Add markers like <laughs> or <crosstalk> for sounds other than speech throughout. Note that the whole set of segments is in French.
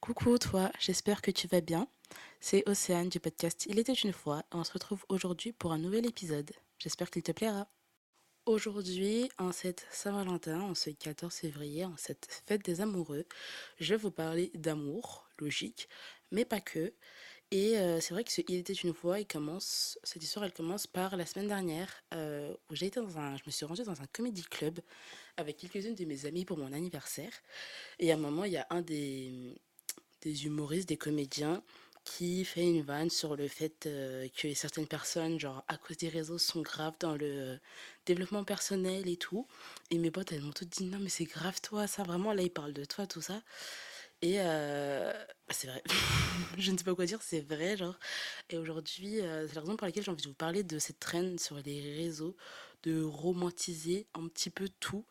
Coucou toi, j'espère que tu vas bien. C'est Océane du podcast Il était une fois et on se retrouve aujourd'hui pour un nouvel épisode. J'espère qu'il te plaira. Aujourd'hui, en cette Saint-Valentin, en ce 14 février, en cette fête des amoureux, je vais vous parler d'amour, logique, mais pas que. Et euh, c'est vrai que ce Il était une fois, il commence, cette histoire, elle commence par la semaine dernière euh, où j'ai été dans un, je me suis rendue dans un comédie club avec quelques-unes de mes amies pour mon anniversaire. Et à un moment, il y a un des, des humoristes, des comédiens qui fait une vanne sur le fait euh, que certaines personnes, genre à cause des réseaux, sont graves dans le euh, développement personnel et tout. Et mes potes, elles m'ont toutes dit non mais c'est grave toi, ça vraiment, là ils parlent de toi, tout ça. Et euh, bah, c'est vrai, <laughs> je ne sais pas quoi dire, c'est vrai, genre. Et aujourd'hui, c'est la raison pour laquelle j'ai envie de vous parler de cette traîne sur les réseaux, de romantiser un petit peu tout.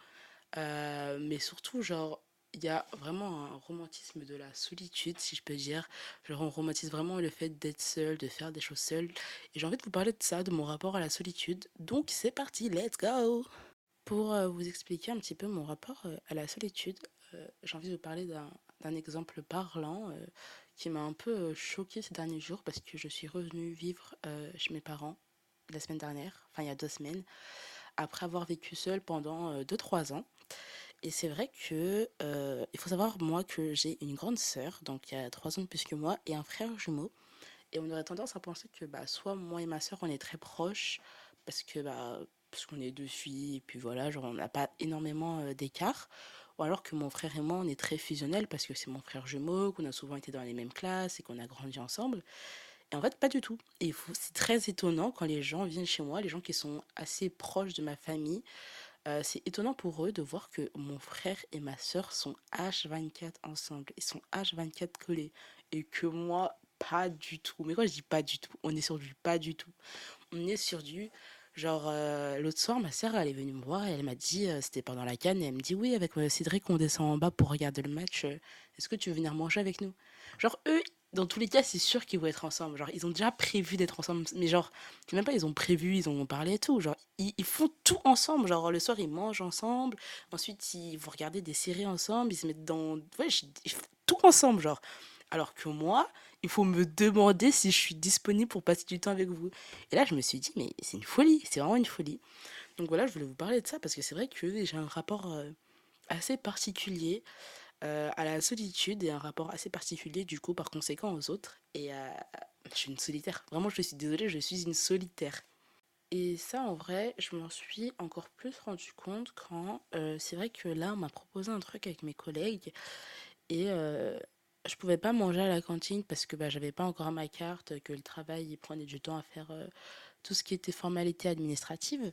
Mais surtout, genre, il y a vraiment un romantisme de la solitude, si je peux dire. Genre, on romantise vraiment le fait d'être seul, de faire des choses seul. Et j'ai envie de vous parler de ça, de mon rapport à la solitude. Donc, c'est parti, let's go! Pour euh, vous expliquer un petit peu mon rapport euh, à la solitude, euh, j'ai envie de vous parler d'un exemple parlant qui m'a un peu choquée ces derniers jours parce que je suis revenue vivre chez mes parents la semaine dernière, enfin il y a deux semaines, après avoir vécu seule pendant euh, deux trois ans. Et c'est vrai que euh, il faut savoir moi que j'ai une grande sœur, donc il y a 3 ans de plus que moi, et un frère jumeau. Et on aurait tendance à penser que bah, soit moi et ma sœur, on est très proches, parce que bah, parce qu'on est deux filles, et puis voilà, genre on n'a pas énormément euh, d'écart. Ou alors que mon frère et moi, on est très fusionnels, parce que c'est mon frère jumeau, qu'on a souvent été dans les mêmes classes et qu'on a grandi ensemble. Et en fait, pas du tout. Et c'est très étonnant quand les gens viennent chez moi, les gens qui sont assez proches de ma famille, euh, c'est étonnant pour eux de voir que mon frère et ma sœur sont H24 ensemble. Ils sont H24 collés. Et que moi, pas du tout. Mais quand je dis pas du tout, on est sur du pas du tout. On est sur du genre euh, l'autre soir, ma sœur elle est venue me voir et elle m'a dit, euh, c'était pendant la canne, et elle me dit oui, avec euh, Cédric, on descend en bas pour regarder le match. Est-ce que tu veux venir manger avec nous? Genre eux, dans tous les cas, c'est sûr qu'ils vont être ensemble. Genre ils ont déjà prévu d'être ensemble. Mais genre, c'est même pas ils ont prévu, ils ont parlé et tout. Genre ils, font tout ensemble. Genre le soir ils mangent ensemble. Ensuite ils vont regarder des séries ensemble. Ils se mettent dans, ouais, ils font tout ensemble genre. Alors que moi, il faut me demander si je suis disponible pour passer du temps avec vous. Et là, je me suis dit, mais c'est une folie, c'est vraiment une folie. Donc voilà, je voulais vous parler de ça parce que c'est vrai que j'ai un rapport euh, assez particulier euh, à la solitude et un rapport assez particulier du coup par conséquent aux autres. Et euh, je suis une solitaire. Vraiment, je suis désolée, je suis une solitaire. Et ça, en vrai, je m'en suis encore plus rendu compte quand euh, c'est vrai que là, on m'a proposé un truc avec mes collègues et je pouvais pas manger à la cantine parce que bah, j'avais pas encore ma carte, que le travail il prenait du temps à faire tout ce qui était formalité administrative.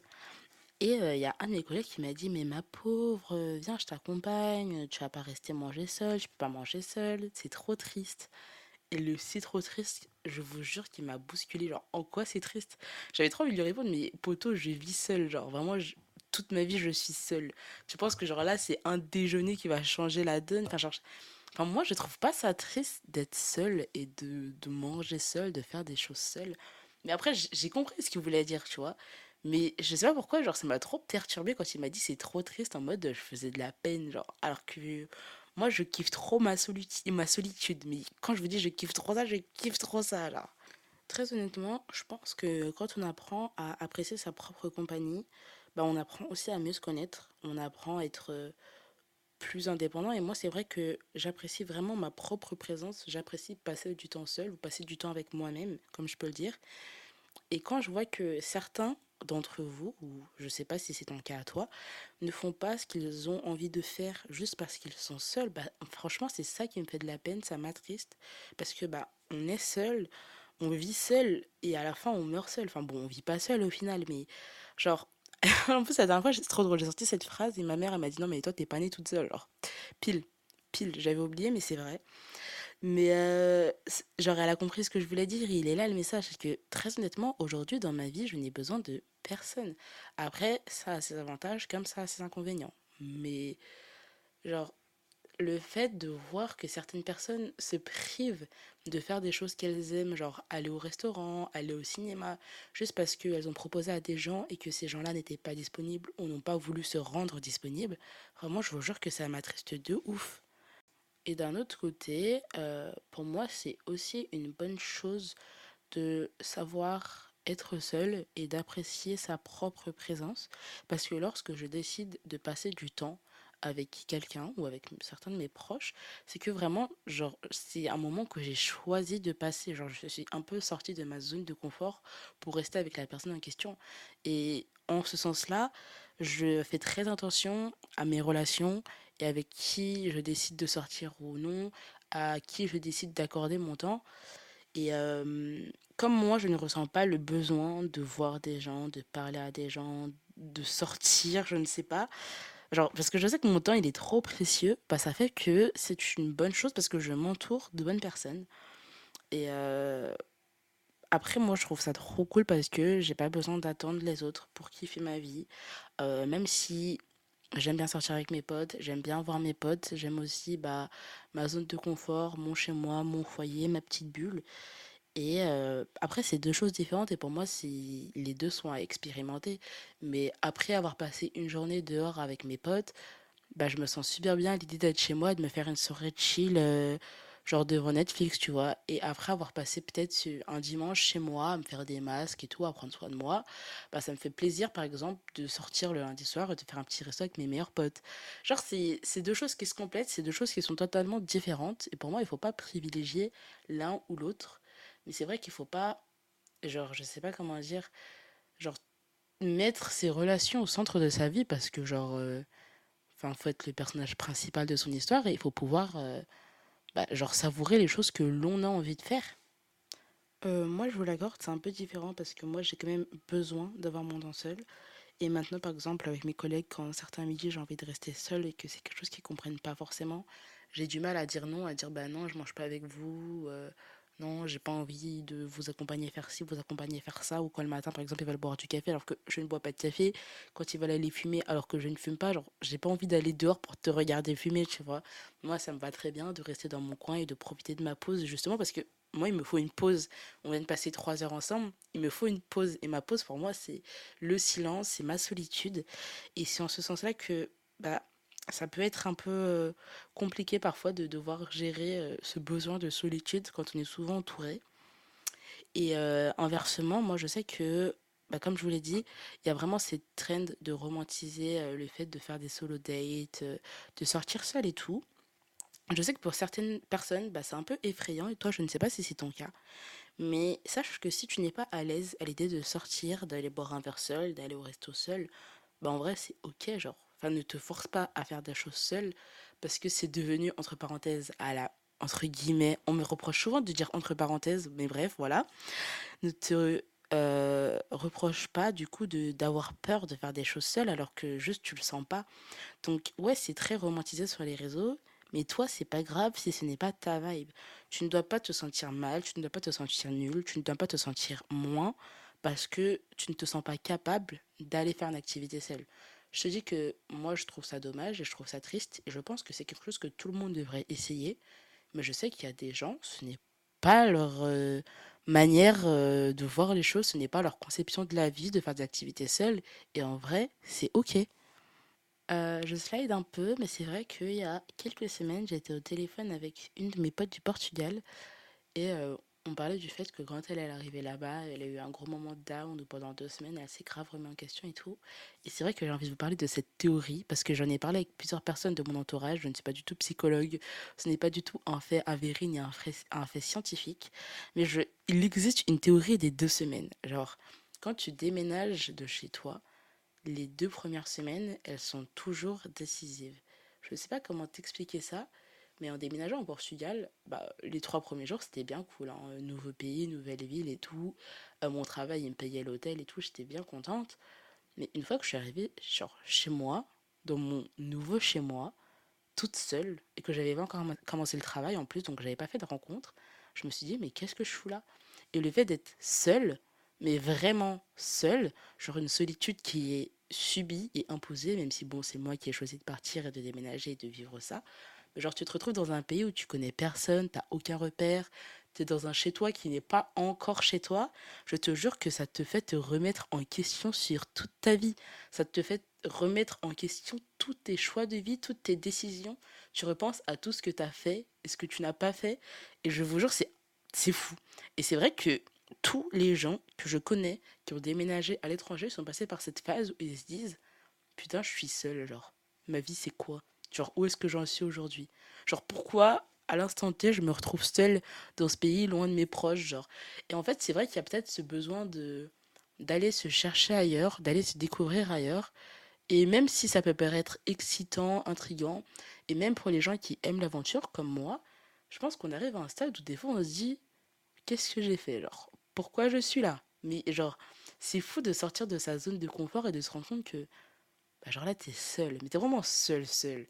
Et il y a un de mes collègues qui m'a dit, mais ma pauvre, viens, je t'accompagne, tu vas pas rester manger seule, je peux pas manger seule, c'est trop triste. Et le c'est trop triste, je vous jure qu'il m'a bousculé, genre, en quoi c'est triste? J'avais trop envie de lui répondre, mais poto, je vis seule, genre, vraiment, toute ma vie, je suis seule. Tu penses que, genre, là, c'est un déjeuner qui va changer la donne? Enfin, genre, Enfin, moi, je trouve pas ça triste d'être seule et de, de manger seule, de faire des choses seule. Mais après, j'ai compris ce qu'il voulait dire, tu vois? Mais je sais pas pourquoi, genre, ça m'a trop perturbée quand il m'a dit c'est trop triste, en mode je faisais de la peine, genre. Alors que moi, je kiffe trop ma solitude, ma solitude. Mais quand je vous dis je kiffe trop ça, je kiffe trop ça, là. Très honnêtement, je pense que quand on apprend à apprécier sa propre compagnie, bah, on apprend aussi à mieux se connaître. On apprend à être euh, plus indépendant. Et moi, c'est vrai que j'apprécie vraiment ma propre présence. J'apprécie passer du temps seul ou passer du temps avec moi-même, comme je peux le dire. Et quand je vois que certains d'entre vous, ou je sais pas si c'est ton cas à toi, ne font pas ce qu'ils ont envie de faire juste parce qu'ils sont seuls, bah, franchement, c'est ça qui me fait de la peine, ça m'attriste. Parce que bah, on est seul, on vit seul, et à la fin, on meurt seul. Enfin bon, on vit pas seul au final, mais genre, <laughs> en plus, la dernière fois, c'est trop drôle, j'ai sorti cette phrase et ma mère, elle m'a dit non, mais toi, t'es pas née toute seule. Alors, pile, pile, j'avais oublié, mais c'est vrai. Mais euh, genre, elle a compris ce que je voulais dire. Il est là le message. C'est que très honnêtement, aujourd'hui, dans ma vie, je n'ai besoin de personne. Après, ça a ses avantages comme ça a ses inconvénients. Mais genre, le fait de voir que certaines personnes se privent de faire des choses qu'elles aiment, genre aller au restaurant, aller au cinéma, juste parce qu'elles ont proposé à des gens et que ces gens-là n'étaient pas disponibles ou n'ont pas voulu se rendre disponibles, vraiment, je vous jure que ça m'attriste de ouf. Et d'un autre côté, euh, pour moi, c'est aussi une bonne chose de savoir être seul et d'apprécier sa propre présence. Parce que lorsque je décide de passer du temps avec quelqu'un ou avec certains de mes proches, c'est que vraiment, c'est un moment que j'ai choisi de passer. Genre, je suis un peu sortie de ma zone de confort pour rester avec la personne en question. Et en ce sens-là, je fais très attention à mes relations et avec qui je décide de sortir ou non, à qui je décide d'accorder mon temps. Et comme moi, je ne ressens pas le besoin de voir des gens, de parler à des gens, de sortir, je ne sais pas. Genre, parce que je sais que mon temps, il est trop précieux, bah, ça fait que c'est une bonne chose parce que je m'entoure de bonnes personnes. Et après, moi, je trouve ça trop cool parce que j'ai pas besoin d'attendre les autres pour kiffer ma vie. Même si j'aime bien sortir avec mes potes, j'aime bien voir mes potes, j'aime aussi bah, ma zone de confort, mon chez moi, mon foyer, ma petite bulle. Et euh, après, c'est deux choses différentes et pour moi, les deux sont à expérimenter. Mais après avoir passé une journée dehors avec mes potes, bah, je me sens super bien à l'idée d'être chez moi, de me faire une soirée chill, euh, genre devant Netflix, tu vois. Et après avoir passé peut-être un dimanche chez moi, à me faire des masques et tout, à prendre soin de moi, bah, ça me fait plaisir, par exemple, de sortir le lundi soir et de faire un petit resto avec mes meilleurs potes. Genre, c'est deux choses qui se complètent, c'est deux choses qui sont totalement différentes. Et pour moi, il faut pas privilégier l'un ou l'autre. Mais c'est vrai qu'il faut pas, genre, je sais pas comment dire, genre, mettre ses relations au centre de sa vie parce que, genre, euh, enfin, faut être le personnage principal de son histoire et il faut pouvoir, euh, bah, genre, savourer les choses que l'on a envie de faire. Euh, moi, je vous l'accorde, c'est un peu différent parce que moi, j'ai quand même besoin d'avoir mon temps seul. Et maintenant, par exemple, avec mes collègues, quand certains midis, j'ai envie de rester seul et que c'est quelque chose qu'ils comprennent pas forcément, j'ai du mal à dire non, à dire bah non, je mange pas avec vous, non, j'ai pas envie de vous accompagner faire ci, vous accompagner faire ça, ou quand le matin, par exemple, ils veulent boire du café alors que je ne bois pas de café, quand ils veulent aller fumer alors que je ne fume pas, genre, j'ai pas envie d'aller dehors pour te regarder fumer, tu vois. Moi, ça me va très bien de rester dans mon coin et de profiter de ma pause, justement parce que moi, il me faut une pause. On vient de passer trois heures ensemble, il me faut une pause. Et ma pause, pour moi, c'est le silence, c'est ma solitude. Et c'est en ce sens-là que, bah, ça peut être un peu euh, compliqué parfois de devoir gérer euh, ce besoin de solitude quand on est souvent entouré. Et euh, inversement, moi je sais que, bah, comme je vous l'ai dit, il y a vraiment cette trend de romantiser le fait de faire des solo dates, de sortir seul et tout. Je sais que pour certaines personnes, bah, c'est un peu effrayant et toi, je ne sais pas si c'est ton cas. Mais sache que si tu n'es pas à l'aise à l'idée de sortir, d'aller boire un verre seul, d'aller au resto seul, bah en vrai, c'est ok, genre Enfin, ne te force pas à faire des choses seule parce que c'est devenu, entre parenthèses, à la entre guillemets, on me reproche souvent de dire entre parenthèses, mais bref, voilà. Ne te euh, reproche pas du coup de d'avoir peur de faire des choses seule alors que juste tu le sens pas. Donc ouais, c'est très romantisé sur les réseaux, mais toi c'est pas grave si ce n'est pas ta vibe. Tu ne dois pas te sentir mal, tu ne dois pas te sentir nul, tu ne dois pas te sentir moins parce que tu ne te sens pas capable d'aller faire une activité seule. Je te dis que moi, je trouve ça dommage et je trouve ça triste. Et je pense que c'est quelque chose que tout le monde devrait essayer. Mais je sais qu'il y a des gens, ce n'est pas leur euh, manière euh, de voir les choses, ce n'est pas leur conception de la vie, de faire des activités seules. Et en vrai, c'est OK. Euh, je slide un peu, mais c'est vrai qu'il y a quelques semaines, j'étais au téléphone avec une de mes potes du Portugal et on parlait du fait que quand elle est arrivée là-bas, elle a eu un gros moment down pendant deux semaines, elle s'est grave remis en question et tout. Et c'est vrai que j'ai envie de vous parler de cette théorie, parce que j'en ai parlé avec plusieurs personnes de mon entourage, je ne suis pas du tout psychologue, ce n'est pas du tout un fait avéré ni un fait, scientifique, mais il existe une théorie des deux semaines. Genre, quand tu déménages de chez toi, les deux premières semaines, elles sont toujours décisives. Je ne sais pas comment t'expliquer ça, mais en déménageant au Portugal, bah, les trois premiers jours, c'était bien cool. Hein. Nouveau pays, nouvelle ville et tout. Euh, mon travail, il me payait l'hôtel et tout. J'étais bien contente. Mais une fois que je suis arrivée genre, chez moi, dans mon nouveau chez moi, toute seule, et que j'avais encore commencé le travail en plus, donc j'avais pas fait de rencontre, je me suis dit, mais qu'est-ce que je fous là? Et le fait d'être seule, mais vraiment seule, genre une solitude qui est subie et imposée, même si bon, c'est moi qui ai choisi de partir et de déménager et de vivre ça, Genre, tu te retrouves dans un pays où tu connais personne, t'as aucun repère, tu es dans un chez-toi qui n'est pas encore chez toi. Je te jure que ça te fait te remettre en question sur toute ta vie. Ça te fait remettre en question tous tes choix de vie, toutes tes décisions. tu repenses à tout ce que tu as fait et ce que tu n'as pas fait. Et je vous jure, c'est, c'est fou. Et c'est vrai que tous les gens que je connais qui ont déménagé à l'étranger sont passés par cette phase où ils se disent Putain, je suis seule, genre. Ma vie, c'est quoi? Genre, où est-ce que j'en suis aujourd'hui? Genre, pourquoi à l'instant T, je me retrouve seule dans ce pays, loin de mes proches, genre? Et en fait, c'est vrai qu'il y a peut-être ce besoin de d'aller se chercher ailleurs, d'aller se découvrir ailleurs. Et même si ça peut paraître excitant, intriguant, et même pour les gens qui aiment l'aventure, comme moi, je pense qu'on arrive à un stade où des fois on se dit, qu'est-ce que j'ai fait, genre, pourquoi je suis là? Mais genre, c'est fou de sortir de sa zone de confort et de se rendre compte que, bah, genre là, t'es seul, mais t'es vraiment seul, seul.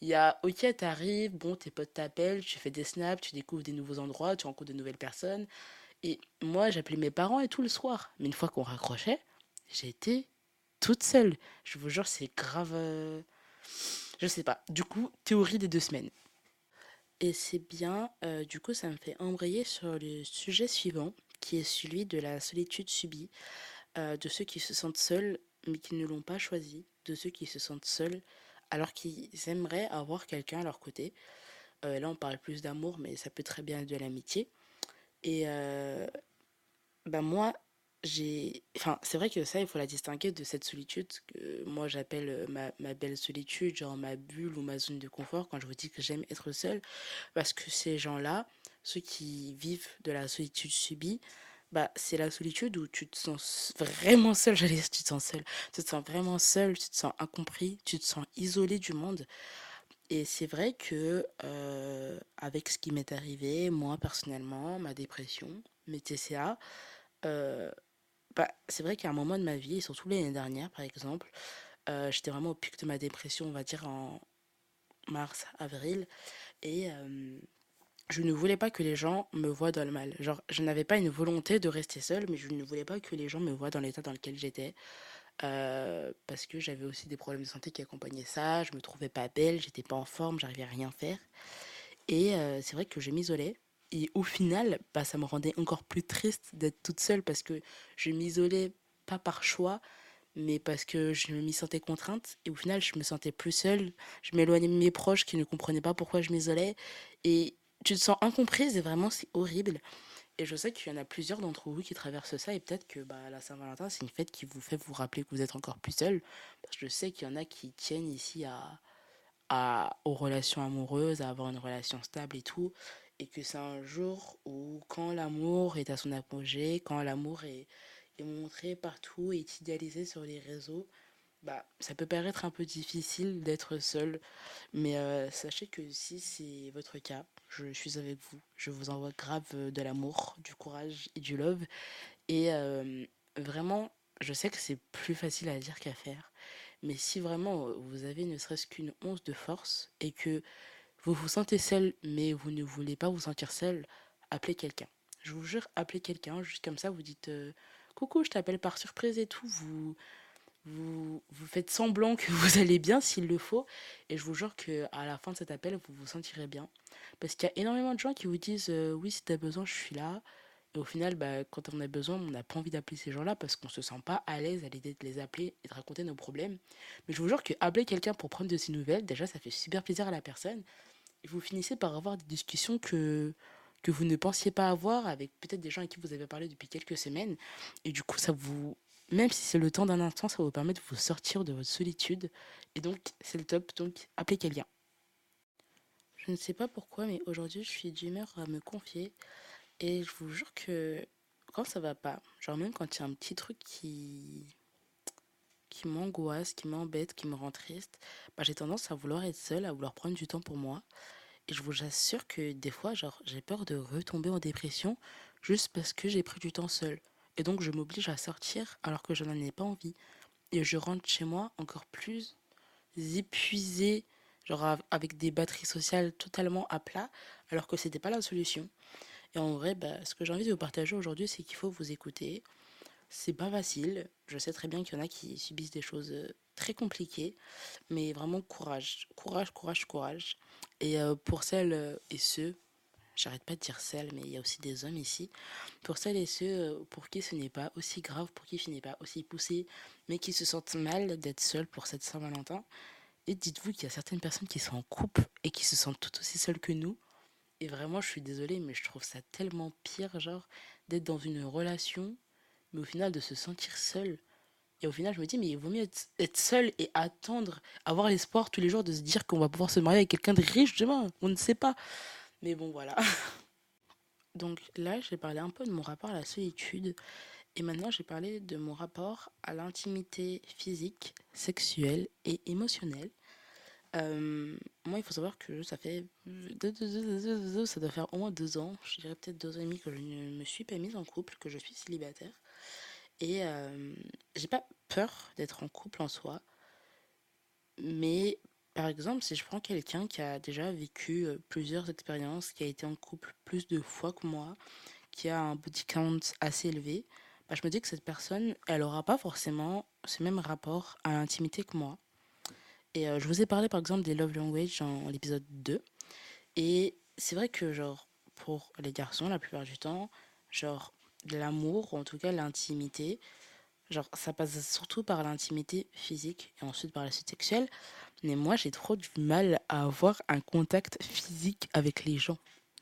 Il y a, ok, t'arrives, bon, tes potes t'appellent, tu fais des snaps, tu découvres des nouveaux endroits, tu rencontres de nouvelles personnes. Et moi, j'appelais mes parents et tout le soir. Mais une fois qu'on raccrochait, j'étais toute seule. Je vous jure, c'est grave. Euh, je sais pas. Du coup, théorie des deux semaines. Et c'est bien, euh, du coup, ça me fait embrayer sur le sujet suivant, qui est celui de la solitude subie, euh, de ceux qui se sentent seuls, mais qui ne l'ont pas choisi, de ceux qui se sentent seuls, alors qu'ils aimeraient avoir quelqu'un à leur côté. là, on parle plus d'amour, mais ça peut très bien être de l'amitié. Et euh, bah moi, j'ai. Enfin, c'est vrai que ça, il faut la distinguer de cette solitude que moi j'appelle euh, ma, ma, belle solitude, genre ma bulle ou ma zone de confort quand je vous dis que j'aime être seule. Parce que ces gens-là, ceux qui vivent de la solitude subie, bah, c'est la solitude où tu te sens vraiment seul. J'allais dire, tu te sens seul. Tu te sens vraiment seul, tu te sens incompris, tu te sens isolé du monde. Et c'est vrai que euh, avec ce qui m'est arrivé, moi personnellement, ma dépression, mes TCA, euh, bah, c'est vrai qu'à un moment de ma vie, et surtout l'année dernière par exemple, euh, j'étais vraiment au pic de ma dépression, on va dire en mars, avril, et je ne voulais pas que les gens me voient dans le mal. Genre, je n'avais pas une volonté de rester seule, mais je ne voulais pas que les gens me voient dans l'état dans lequel j'étais. Euh, parce que j'avais aussi des problèmes de santé qui accompagnaient ça, je me trouvais pas belle, j'étais pas en forme, j'arrivais à rien faire. Et euh, c'est vrai que je m'isolais. Et au final, bah, ça me rendait encore plus triste d'être toute seule parce que je m'isolais pas par choix, mais parce que je m'y sentais contrainte. Et au final, je me sentais plus seule. Je m'éloignais de mes proches qui ne comprenaient pas pourquoi je m'isolais. Et tu te sens incomprise et vraiment, c'est horrible. Et je sais qu'il y en a plusieurs d'entre vous qui traversent ça et peut-être que bah, la Saint-Valentin, c'est une fête qui vous fait vous rappeler que vous êtes encore plus seul. Parce que je sais qu'il y en a qui tiennent ici à, à, aux relations amoureuses, à avoir une relation stable et tout. Et que c'est un jour où quand l'amour est à son apogée, quand l'amour est, est montré partout, est idéalisé sur les réseaux, bah, ça peut paraître un peu difficile d'être seul, mais euh, sachez que si c'est votre cas, je suis avec vous. Je vous envoie grave euh, de l'amour, du courage et du love. Et euh, vraiment, je sais que c'est plus facile à dire qu'à faire, mais si vraiment vous avez ne serait-ce qu'une once de force et que vous vous sentez seul, mais vous ne voulez pas vous sentir seul, appelez quelqu'un. Je vous jure, appelez quelqu'un, juste comme ça, vous dites coucou, je t'appelle par surprise et tout, vous vous, vous faites semblant que <laughs> vous allez bien s'il le faut. Et je vous jure qu'à la fin de cet appel, vous vous sentirez bien. Parce qu'il y a énormément de gens qui vous disent euh, oui, si tu as besoin, je suis là. Et au final, bah, quand on a besoin, on n'a pas envie d'appeler ces gens-là parce qu'on se sent pas à l'aise à l'idée de les appeler et de raconter nos problèmes. Mais je vous jure que appeler quelqu'un pour prendre de ses nouvelles, déjà, ça fait super plaisir à la personne. Et vous finissez par avoir des discussions que, que vous ne pensiez pas avoir avec peut-être des gens à qui vous avez parlé depuis quelques semaines. Et du coup, ça vous même si c'est le temps d'un instant, ça vous permettre de vous sortir de votre solitude. Et donc, c'est le top. Donc, appelez quelqu'un. Je ne sais pas pourquoi, mais aujourd'hui, je suis d'humeur à me confier. Et je vous jure que quand ça va pas, genre même quand il y a un petit truc qui qui m'angoisse, qui m'embête, qui me rend triste, bah, j'ai tendance à vouloir être seule, à vouloir prendre du temps pour moi. Et je vous assure que des fois, genre, j'ai peur de retomber en dépression juste parce que j'ai pris du temps seule. Et donc, je m'oblige à sortir alors que je n'en ai pas envie. Et je rentre chez moi encore plus épuisée, genre avec des batteries sociales totalement à plat, alors que c'était pas la solution. Et en vrai, bah, ce que j'ai envie de vous partager aujourd'hui, c'est qu'il faut vous écouter. C'est pas facile. Je sais très bien qu'il y en a qui subissent des choses euh, très compliquées, mais vraiment courage, courage, courage, courage. Et euh, pour celles euh, et ceux j'arrête pas de dire celle, mais il y a aussi des hommes ici, pour celles et ceux euh, pour qui ce n'est pas aussi grave, pour qui ce n'est pas aussi poussé, mais qui se sentent mal d'être seuls pour cette Saint-Valentin, Et dites-vous qu'il y a certaines personnes qui sont en couple et qui se sentent tout aussi seules que nous. Et vraiment, je suis désolée, mais je trouve ça tellement pire, genre, d'être dans une relation, mais au final de se sentir seul. Et au final, je me dis, mais il vaut mieux être, seul et attendre, avoir l'espoir tous les jours de se dire qu'on va pouvoir se marier avec quelqu'un de riche demain. On ne sait pas. Mais bon, voilà. <laughs> Donc là, j'ai parlé un peu de mon rapport à la solitude. Et maintenant, j'ai parlé de mon rapport à l'intimité physique, sexuelle et émotionnelle. Euh, moi, il faut savoir que ça fait. Ça doit faire au moins deux ans, je dirais peut-être deux ans et demi que je ne me suis pas mise en couple, que je suis célibataire. Et euh, j'ai pas peur d'être en couple en soi. Mais par exemple, si je prends quelqu'un qui a déjà vécu plusieurs expériences, qui a été en couple plus de fois que moi, qui a un body count assez élevé, bah, je me dis que cette personne, elle n'aura pas forcément ce même rapport à l'intimité que moi. Et je vous ai parlé par exemple des love language dans l'épisode 2. Et c'est vrai que genre pour les garçons, la plupart du temps, genre l'amour, ou en tout cas l'intimité, genre ça passe surtout par l'intimité physique et ensuite par la suite sexuelle. Mais moi j'ai trop du mal à avoir un contact physique avec les gens.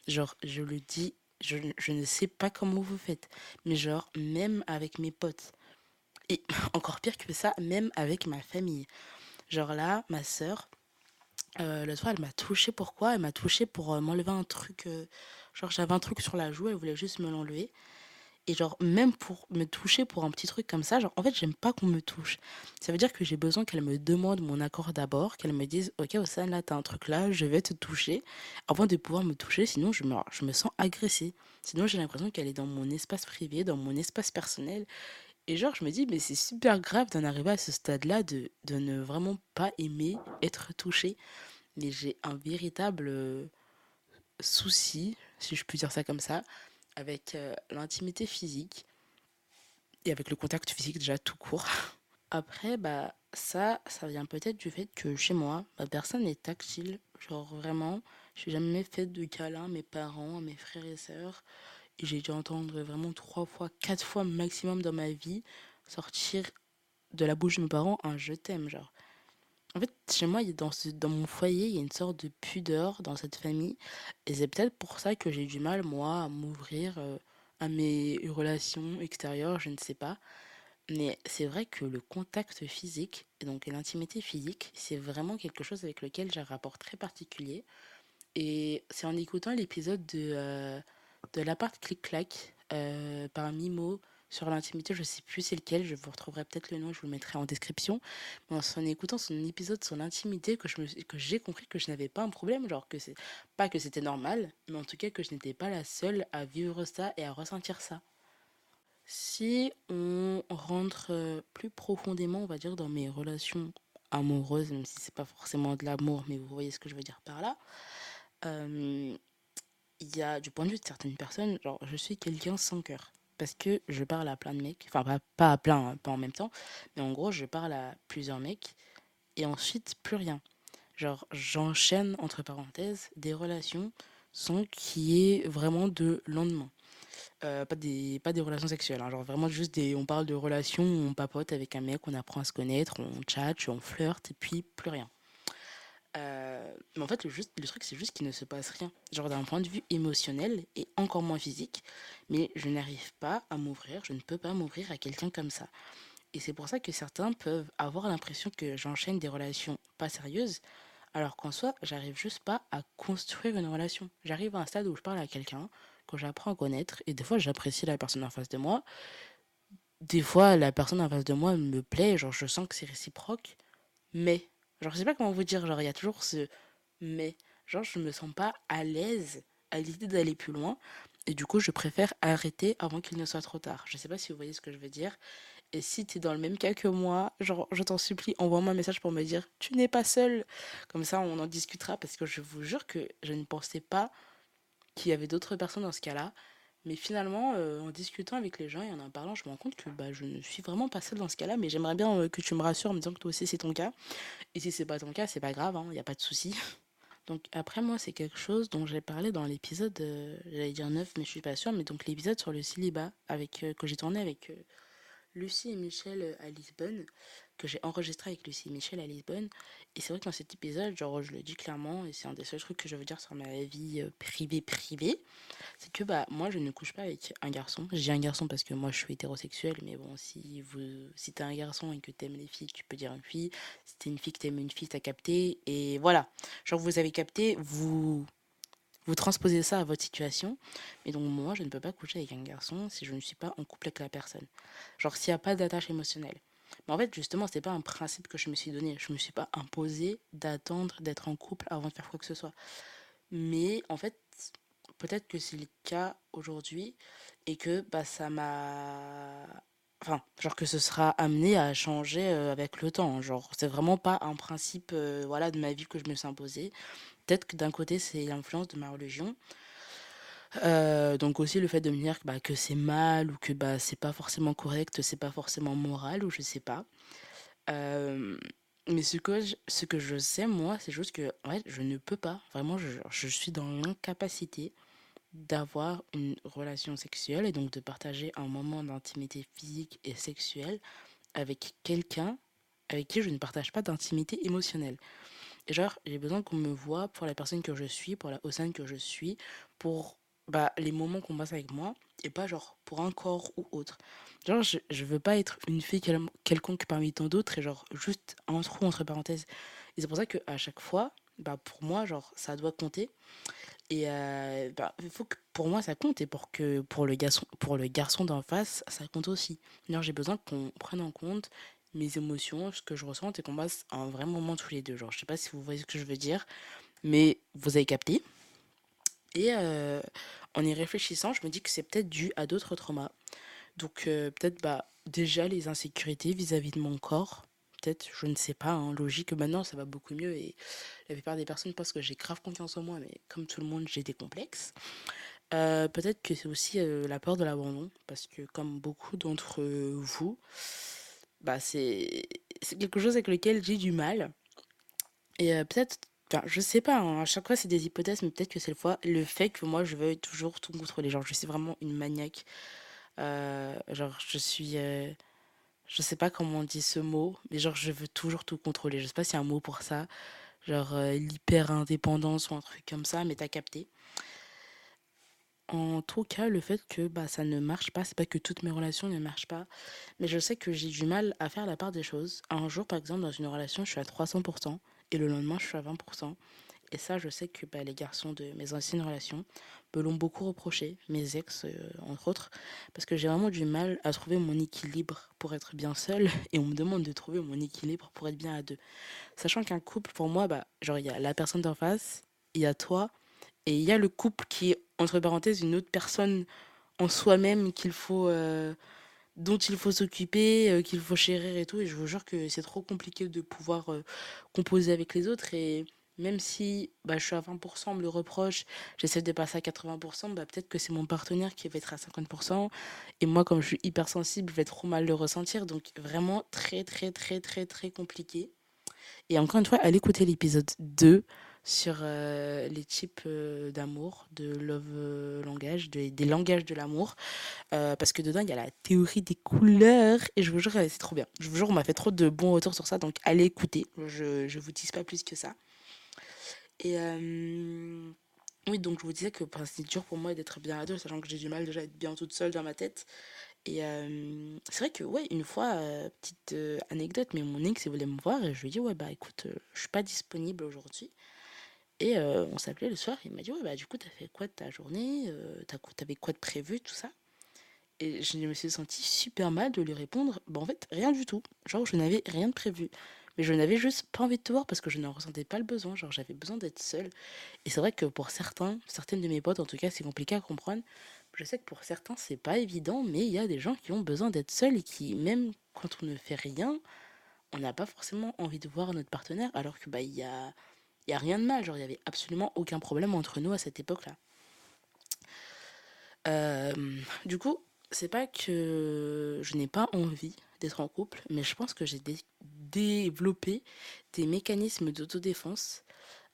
Genre je le dis, je, je ne sais pas comment vous faites, mais genre même avec mes potes. Et <laughs> encore pire que ça, même avec ma famille. Genre là, ma soeur, euh, le soir, elle m'a touché. Pourquoi Elle m'a touché pour euh, m'enlever un truc. Euh, genre, j'avais un truc sur la joue, elle voulait juste me l'enlever. Et genre, même pour me toucher pour un petit truc comme ça, genre, en fait, j'aime pas qu'on me touche. Ça veut dire que j'ai besoin qu'elle me demande mon accord d'abord, qu'elle me dise, ok, Ossane, là, t'as un truc là, je vais te toucher, avant de pouvoir me toucher, sinon je me, je me sens agressée. Sinon, j'ai l'impression qu'elle est dans mon espace privé, dans mon espace personnel, et genre, je me dis, mais c'est super grave d'en arriver à ce stade-là, de, de ne vraiment pas aimer être touché. Mais j'ai un véritable euh, souci, si je puis dire ça comme ça, avec euh, l'intimité physique et avec le contact physique déjà tout court. <laughs> Après, bah ça, ça vient peut-être du fait que chez moi, ma personne est tactile. Genre vraiment, je n'ai jamais fait de câlin à mes parents, à mes frères et sœurs j'ai dû entendre vraiment trois fois, quatre fois maximum dans ma vie sortir de la bouche de mes parents un je t'aime, genre. En fait, chez moi, dans, mon foyer, il y a une sorte de pudeur dans cette famille. Et c'est peut-être pour ça que j'ai du mal, moi, à m'ouvrir euh, à mes relations extérieures, je ne sais pas. Mais c'est vrai que le contact physique, et donc l'intimité physique, c'est vraiment quelque chose avec lequel j'ai un rapport très particulier. Et c'est en écoutant l'épisode de... Euh, de l'appart clic-clac euh, par Mimo sur l'intimité, je sais plus c'est lequel, je vous retrouverai peut-être le nom, je vous le mettrai en description. Mais en écoutant son épisode sur l'intimité, que, j'ai compris que je n'avais pas un problème, genre que c'est pas que c'était normal, mais en tout cas que je n'étais pas la seule à vivre ça et à ressentir ça. Si on rentre euh, plus profondément, on va dire, dans mes relations amoureuses, même si c'est pas forcément de l'amour, mais vous voyez ce que je veux dire par là, euh, il y a du point de vue de certaines personnes, genre je suis quelqu'un sans cœur. Parce que je parle à plein de mecs, enfin pas, pas à plein, hein, pas en même temps, mais en gros je parle à plusieurs mecs et ensuite plus rien. Genre j'enchaîne entre parenthèses des relations sans qu'il y ait vraiment de lendemain. Euh, pas, des, pas des relations sexuelles, hein, genre vraiment juste des. On parle de relations on papote avec un mec, on apprend à se connaître, on chatte, on flirte et puis plus rien. Euh, mais en fait, le, le truc, c'est juste qu'il ne se passe rien. Genre d'un point de vue émotionnel et encore moins physique. Mais je n'arrive pas à m'ouvrir, je ne peux pas m'ouvrir à quelqu'un comme ça. Et c'est pour ça que certains peuvent avoir l'impression que j'enchaîne des relations pas sérieuses, alors qu'en soi, j'arrive juste pas à construire une relation. J'arrive à un stade où je parle à quelqu'un, que j'apprends à connaître, et des fois j'apprécie la personne en face de moi. Des fois, la personne en face de moi me plaît, genre je sens que c'est réciproque, mais Genre, je sais pas comment vous dire, genre, il y a toujours ce mais. Genre, je me sens pas à l'aise à l'idée d'aller plus loin. Et du coup, je préfère arrêter avant qu'il ne soit trop tard. Je sais pas si vous voyez ce que je veux dire. Et si tu dans le même cas que moi, genre, je t'en supplie, envoie-moi un message pour me dire tu n'es pas seul. Comme ça, on en discutera parce que je vous jure que je ne pensais pas qu'il y avait d'autres personnes dans ce cas-là. Mais finalement, euh, en discutant avec les gens et en en parlant, je me rends compte que bah, je ne suis vraiment pas seule dans ce cas-là. Mais j'aimerais bien euh, que tu me rassures en me disant que toi aussi c'est ton cas. Et si c'est pas ton cas, c'est pas grave, il hein, n'y a pas de souci. <laughs> Donc après, moi, c'est quelque chose dont j'ai parlé dans l'épisode, euh, j'allais dire 9, mais je suis pas sûre, mais donc l'épisode sur le célibat avec, que j'ai tourné avec Lucie et Michel à Lisbonne, que j'ai enregistré avec Lucie Michel à Lisbonne. Et c'est vrai que dans cet épisode, genre, je le dis clairement, et c'est un des seuls trucs que je veux dire sur ma vie euh, privée privée, c'est que bah moi je ne couche pas avec un garçon. J'ai un garçon parce que moi je suis hétérosexuel, mais bon, si si t'es un garçon et que t'aimes les filles, tu peux dire une fille. Si t'es une fille que t'aimes une fille, t'as capté. Et voilà. Genre vous avez capté, vous vous transposez ça à votre situation. Mais donc moi je ne peux pas coucher avec un garçon si je ne suis pas en couple avec la personne. Genre s'il n'y a pas d'attache émotionnelle. Mais en fait, justement, c'est pas un principe que je me suis donné. Je me suis pas imposé d'attendre d'être en couple avant de faire quoi que ce soit. Mais en fait, peut-être que c'est le cas aujourd'hui et que bah, ça m'a. Enfin, genre que ce sera amené à changer euh, avec le temps. Genre, c'est vraiment pas un principe euh, voilà, de ma vie que je me suis imposé. Peut-être que d'un côté, c'est l'influence de ma religion. Euh, donc aussi le fait de me dire bah, que c'est mal ou que bah, c'est pas forcément correct, c'est pas forcément moral ou je sais pas. Euh, mais ce que, je, ce que je sais, moi, c'est juste que fait, je ne peux pas. Vraiment, je, je suis dans l'incapacité d'avoir une relation sexuelle et donc de partager un moment d'intimité physique et sexuelle avec quelqu'un avec qui je ne partage pas d'intimité émotionnelle. Et genre, j'ai besoin qu'on me voit pour la personne que je suis, pour la sein que je suis, pour bah, les moments qu'on passe avec moi et pas genre pour un corps ou autre. Genre, je, je veux pas être une fille quelconque parmi tant d'autres et genre juste un trou entre parenthèses. Et c'est pour ça que à chaque fois, bah, pour moi, genre, ça doit compter. Et euh, bah, faut que pour moi ça compte et pour que pour le garçon, garçon d'en face, ça compte aussi. Genre, j'ai besoin qu'on prenne en compte mes émotions, ce que je ressens et qu'on passe un vrai moment tous les deux. Genre, je sais pas si vous voyez ce que je veux dire, mais vous avez capté. Et euh, en y réfléchissant, je me dis que c'est peut-être dû à d'autres traumas. Donc euh, peut-être bah, déjà les insécurités vis-à-vis de mon corps. Peut-être, je ne sais pas, hein, logique, maintenant ça va beaucoup mieux et la plupart des personnes pensent que j'ai grave confiance en moi, mais comme tout le monde, j'ai des complexes. Euh, peut-être que c'est aussi la peur de l'abandon, parce que comme beaucoup d'entre vous, bah c'est quelque chose avec lequel j'ai du mal. Et peut-être Enfin, je sais pas, hein, à chaque fois c'est des hypothèses, mais peut-être que c'est le, fait que moi je veux toujours tout contrôler. Genre, je suis vraiment une maniaque. Euh, genre, je suis. euh, je sais pas comment on dit ce mot, mais genre, je veux toujours tout contrôler. Je sais pas s'il y a un mot pour ça. Genre, euh, l'hyper-indépendance ou un truc comme ça, mais t'as capté. En tout cas, le fait que bah, ça ne marche pas, c'est pas que toutes mes relations ne marchent pas, mais je sais que j'ai du mal à faire la part des choses. Un jour, par exemple, dans une relation, je suis à 300%, et le lendemain, je suis à 20%. Et ça, je sais que bah, les garçons de mes anciennes relations me l'ont beaucoup reproché, mes ex, euh, entre autres, parce que j'ai vraiment du mal à trouver mon équilibre pour être bien seul, <laughs> et on me demande de trouver mon équilibre pour être bien à deux. Sachant qu'un couple, pour moi, bah, genre, il y a la personne d'en face, il y a toi, et il y a le couple qui est, entre parenthèses, une autre personne en soi-même qu'il faut, euh, dont il faut s'occuper, euh, qu'il faut chérir et tout. Et je vous jure que c'est trop compliqué de pouvoir euh, composer avec les autres. Et même si bah, je suis à 20%, on me le reproche, j'essaie de passer à 80%, bah, peut-être que c'est mon partenaire qui va être à 50%. Et moi, comme je suis hypersensible, je vais trop mal le ressentir. Donc vraiment très, très, très, très, très compliqué. Et encore une fois, allez écouter l'épisode 2 sur euh, les types euh, d'amour, de love euh, langage, de- des langages de l'amour. Parce que dedans, il y a la théorie des couleurs. Et je vous jure, c'est trop bien. Je vous jure, on m'a fait trop de bons retours sur ça. Donc allez écouter. Je, je vous dis pas plus que ça. Et oui, donc je vous disais que c'est dur pour moi d'être bien à deux, sachant que j'ai du mal déjà à être bien toute seule dans ma tête. Et c'est vrai que, ouais, une fois, petite anecdote, mais mon ex, il voulait me voir et je lui ai dit, ouais, bah écoute, je suis pas disponible aujourd'hui. Et euh, on s'appelait le soir, il m'a dit, ouais, bah du coup, t'as fait quoi de ta journée? Euh, t'avais quoi de prévu, tout ça? Et je me suis sentie super mal de lui répondre, bah en fait, rien du tout. Genre, je n'avais rien de prévu. Mais je n'avais juste pas envie de te voir parce que je n'en ressentais pas le besoin. Genre, j'avais besoin d'être seule. Et c'est vrai que pour certains, certaines de mes potes, en tout cas, c'est compliqué à comprendre. Je sais que pour certains, c'est pas évident, mais il y a des gens qui ont besoin d'être seuls et qui, même quand on ne fait rien, on n'a pas forcément envie de voir notre partenaire, alors que bah il y a, a rien de mal. Genre, il y avait absolument aucun problème entre nous à cette époque-là. Euh, du coup, c'est pas que je n'ai pas envie d'être en couple, mais je pense que j'ai dé- développé des mécanismes d'autodéfense.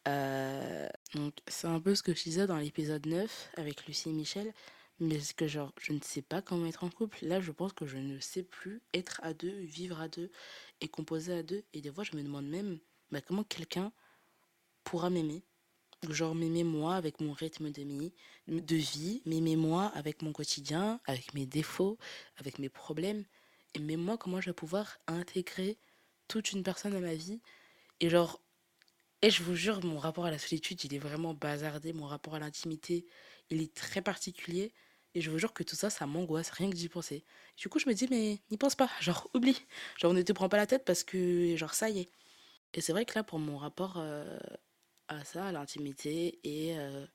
Euh, donc, c'est un peu ce que je disais dans l'épisode 9 avec Lucie et Michel. Mais est-ce que genre, je ne sais pas comment être en couple. Là, je pense que je ne sais plus être à deux, vivre à deux et composer à deux. Et des fois, je me demande même bah, comment quelqu'un pourra m'aimer. Genre m'aimer moi avec mon rythme de, vie, m'aimer moi avec mon quotidien, avec mes défauts, avec mes problèmes. Et mais moi, comment je vais pouvoir intégrer toute une personne à ma vie? Et genre, et je vous jure, mon rapport à la solitude, il est vraiment bazardé. Mon rapport à l'intimité, il est très particulier. Et je vous jure que tout ça, ça m'angoisse, rien que d'y penser. Du coup, je me dis, mais n'y pense pas, genre, <laughs> oublie. Genre, ne te prends pas la tête parce que, genre, ça y est. Et c'est vrai que là, pour mon rapport euh, à ça, à l'intimité et euh,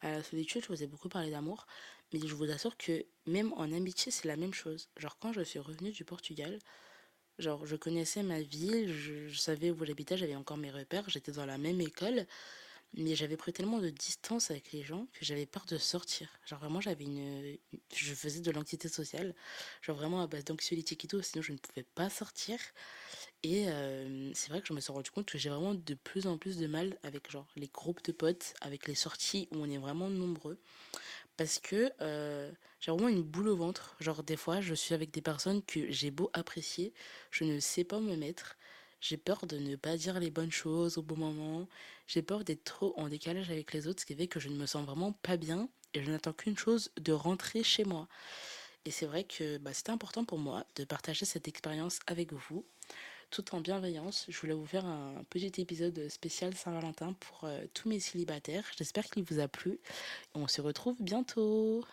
à la solitude, je vous ai beaucoup parlé d'amour. Mais je vous assure que même en amitié, c'est la même chose. Genre, quand je suis revenue du Portugal, genre, je connaissais ma ville, je, savais où j'habitais, j'avais encore mes repères, j'étais dans la même école. Mais j'avais pris tellement de distance avec les gens que j'avais peur de sortir. Genre vraiment, j'avais une... Je faisais de l'anxiété sociale. Genre vraiment à base d'anxiolytique et tout, sinon je ne pouvais pas sortir. Et euh, c'est vrai que je me suis rendu compte que j'ai vraiment de plus en plus de mal avec genre les groupes de potes, avec les sorties où on est vraiment nombreux. Parce que euh, j'ai vraiment une boule au ventre. Genre des fois, je suis avec des personnes que j'ai beau apprécier, je ne sais pas me mettre. J'ai peur de ne pas dire les bonnes choses au bon moment. J'ai peur d'être trop en décalage avec les autres, ce qui fait que je ne me sens vraiment pas bien et je n'attends qu'une chose, de rentrer chez moi. Et c'est vrai que bah, c'était important pour moi de partager cette expérience avec vous, tout en bienveillance. Je voulais vous faire un petit épisode spécial Saint-Valentin pour euh, tous mes célibataires. J'espère qu'il vous a plu. On se retrouve bientôt.